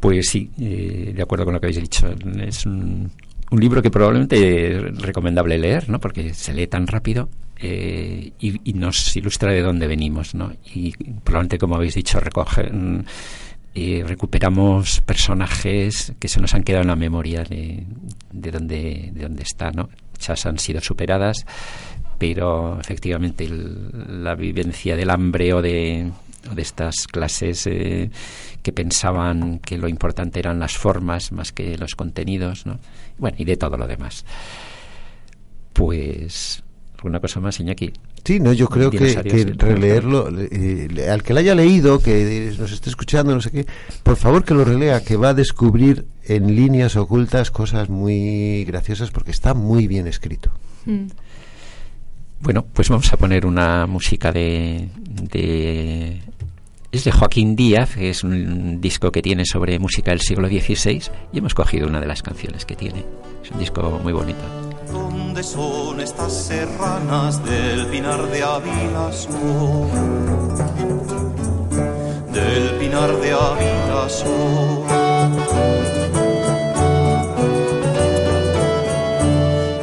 Pues sí, eh, de acuerdo con lo que habéis dicho. Es un, libro que probablemente es recomendable leer, ¿no? Porque se lee tan rápido eh, y, nos ilustra de dónde venimos, ¿no? Y probablemente, como habéis dicho, recoge, mm, y recuperamos personajes que se nos han quedado en la memoria de, de donde de dónde está, ¿no? Muchas han sido superadas, pero efectivamente la vivencia del hambre o de, de estas clases eh, que pensaban que lo importante eran las formas más que los contenidos, ¿no? Bueno, y de todo lo demás. Pues, ¿alguna cosa más, Iñaki? Sí, no, yo creo que, releerlo, eh, al que lo haya leído, que nos esté escuchando, no sé qué, por favor que lo relea, que va a descubrir en líneas ocultas cosas muy graciosas porque está muy bien escrito. Mm. Bueno, pues vamos a poner una música de, de es de Joaquín Díaz, que es un disco que tiene sobre música del siglo XVI, y hemos cogido una de las canciones que tiene. Es un disco muy bonito. ¿Dónde son estas serranas del Pinar de Ávila Del Pinar de Ávila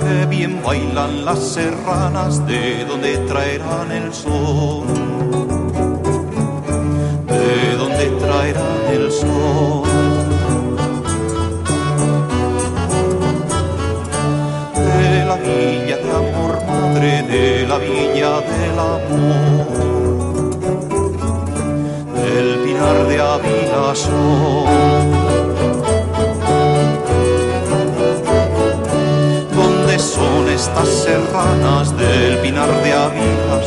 Qué bien bailan las serranas de donde traerán el sol traerá el sol. De la villa de amor, madre, de la villa del amor, del pinar de Ávila ¿Dónde son estas serranas del pinar de Ávila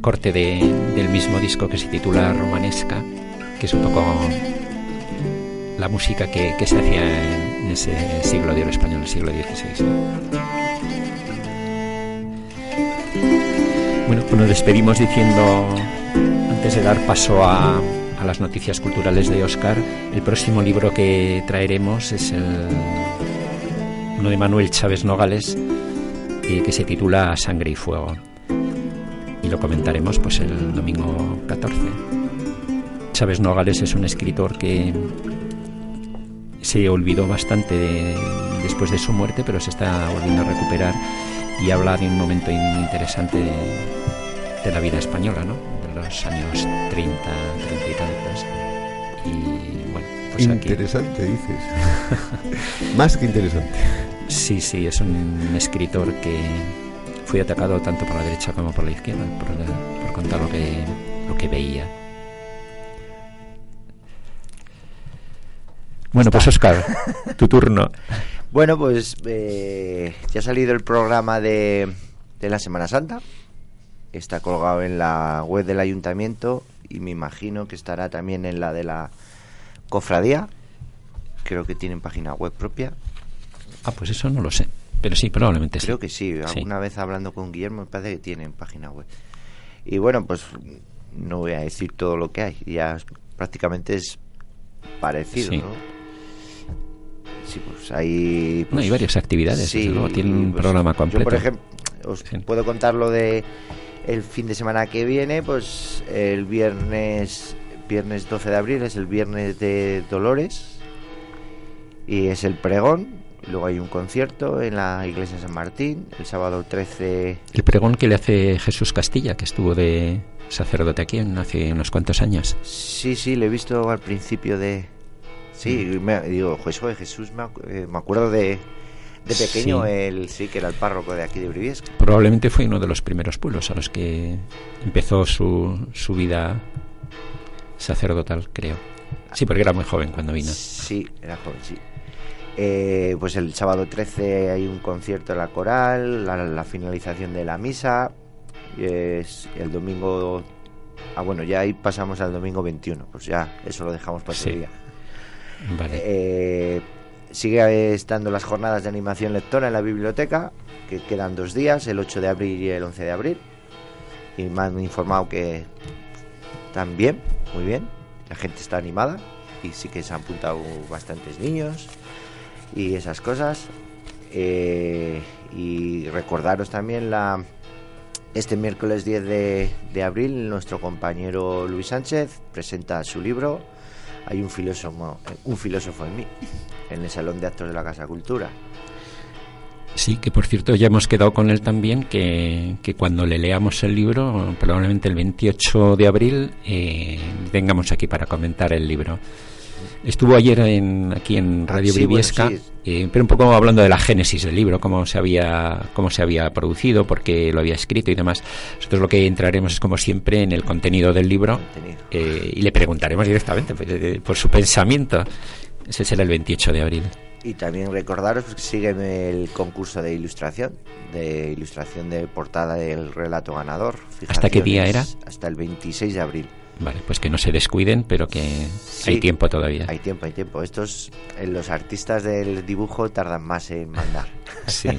corte del mismo disco que se titula Romanesca, que es un poco la música que, se hacía en, ese siglo de oro español, el siglo XVI. Bueno, pues nos despedimos diciendo, antes de dar paso a, las noticias culturales de Oscar, el próximo libro que traeremos es el, uno de Manuel Chávez Nogales, eh, que se titula Sangre y Fuego. Lo comentaremos pues el domingo 14. Chávez Nogales es un escritor que se olvidó bastante después de su muerte, pero se está volviendo a recuperar y habla de un momento interesante de, la vida española, ¿no? De los años 30, 30 y tantos. Y bueno, pues Interesante, dices. Más que interesante. Sí, sí, es un escritor que fue atacado tanto por la derecha como por la izquierda, por, contar lo que, lo que veía. Bueno, pues Oscar, tu turno. Bueno, pues eh, ya ha salido el programa de, de la Semana Santa. Está colgado en la web del ayuntamiento y me imagino que estará también en la de la cofradía. Creo que tienen página web propia. Ah, pues eso no lo sé. Pero sí, probablemente Creo que sí. Alguna vez hablando con Guillermo me parece que tienen página web. Y bueno, pues no voy a decir todo lo que hay. Ya prácticamente es parecido, ¿no? sí, pues hay... no, hay pues, varias actividades, sí, luego tienen un pues, programa completo. Yo, por ejemplo, os puedo contar lo de el fin de semana que viene, pues el viernes, viernes 12 de abril es el viernes de Dolores y es el pregón. Luego hay un concierto en la iglesia de San Martín, el sábado 13. El pregón que le hace Jesús Castilla, que estuvo de sacerdote aquí hace unos cuantos años. Sí, sí, lo he visto al principio de, Sí, mm. me, digo, Jesús, Jesús me, eh, acuerdo de, de pequeño, sí. él sí que era el párroco de aquí de Briviesca. Probablemente fue uno de los primeros pueblos a los que empezó su, su vida sacerdotal, creo. Sí, porque era muy joven cuando vino. Sí, era joven, sí. Eh, pues el sábado 13 hay un concierto en la coral, la, finalización de la misa. Es el domingo. Ah, bueno, ya ahí pasamos al domingo 21. Pues ya, eso lo dejamos para ese día. Eh, sigue estando las jornadas de animación lectora en la biblioteca, que quedan dos días, el 8 de abril y el 11 de abril. Y me han informado que están bien, muy bien. La gente está animada y sí que se han apuntado bastantes niños y esas cosas. Eh, y recordaros también la este miércoles 10 de, abril nuestro compañero Luis Sánchez presenta su libro Hay un filósofo, un filósofo en mí en el Salón de Actos de la Casa Cultura. Sí, que por cierto ya hemos quedado con él también, que, que cuando le leamos el libro, probablemente el 28 de abril, eh, vengamos aquí para comentar el libro. Estuvo ayer en, aquí en Radio Briviesca, eh, pero un poco hablando de la génesis del libro, cómo se había cómo se había producido, por qué lo había escrito y demás. Nosotros lo que entraremos es como siempre en el contenido del libro eh, y le preguntaremos directamente por, pues, por su pensamiento. Ese será el 28 de abril. Y también recordaros que sigue el concurso de ilustración, de ilustración de portada del relato ganador. ¿Hasta qué día era? Hasta el 26 de abril. Vale, pues que no se descuiden, pero que hay tiempo todavía. Hay tiempo, hay tiempo. Estos, eh, los artistas del dibujo tardan más en mandar. Sí.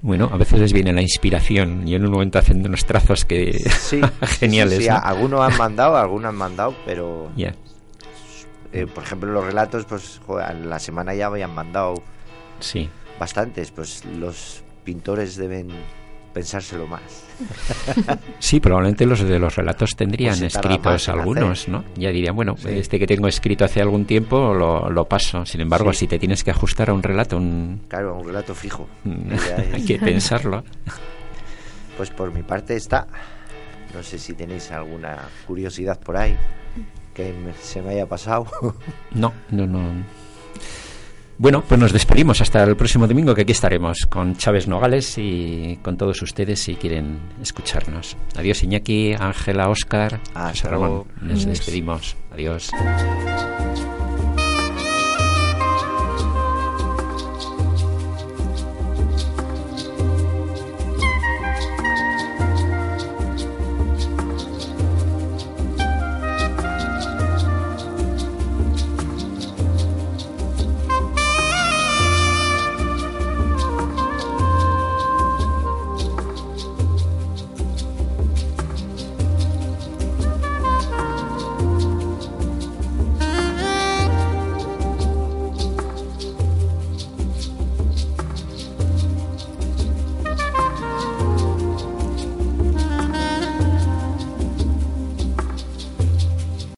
Bueno, a veces les viene la inspiración y en un momento haciendo unos trazos que sí, geniales. Sí, algunos han mandado, algunos han mandado, pero ya eh, por ejemplo, los relatos, pues la semana ya habían mandado sí. bastantes, pues los pintores deben pensárselo más. Sí, probablemente los de los relatos tendrían pues escritos algunos, ¿no? Ya dirían, bueno, este que tengo escrito hace algún tiempo lo, paso. Sin embargo, si te tienes que ajustar a un relato, un... Claro, un relato fijo. Hay que pensarlo. Pues por mi parte está. No sé si tenéis alguna curiosidad por ahí que se me haya pasado. No, no, no. Bueno, pues nos despedimos hasta el próximo domingo, que aquí estaremos con Chávez Nogales y con todos ustedes si quieren escucharnos. Adiós Iñaki, Ángela, Óscar, Hasta luego. Nos despedimos. Adiós.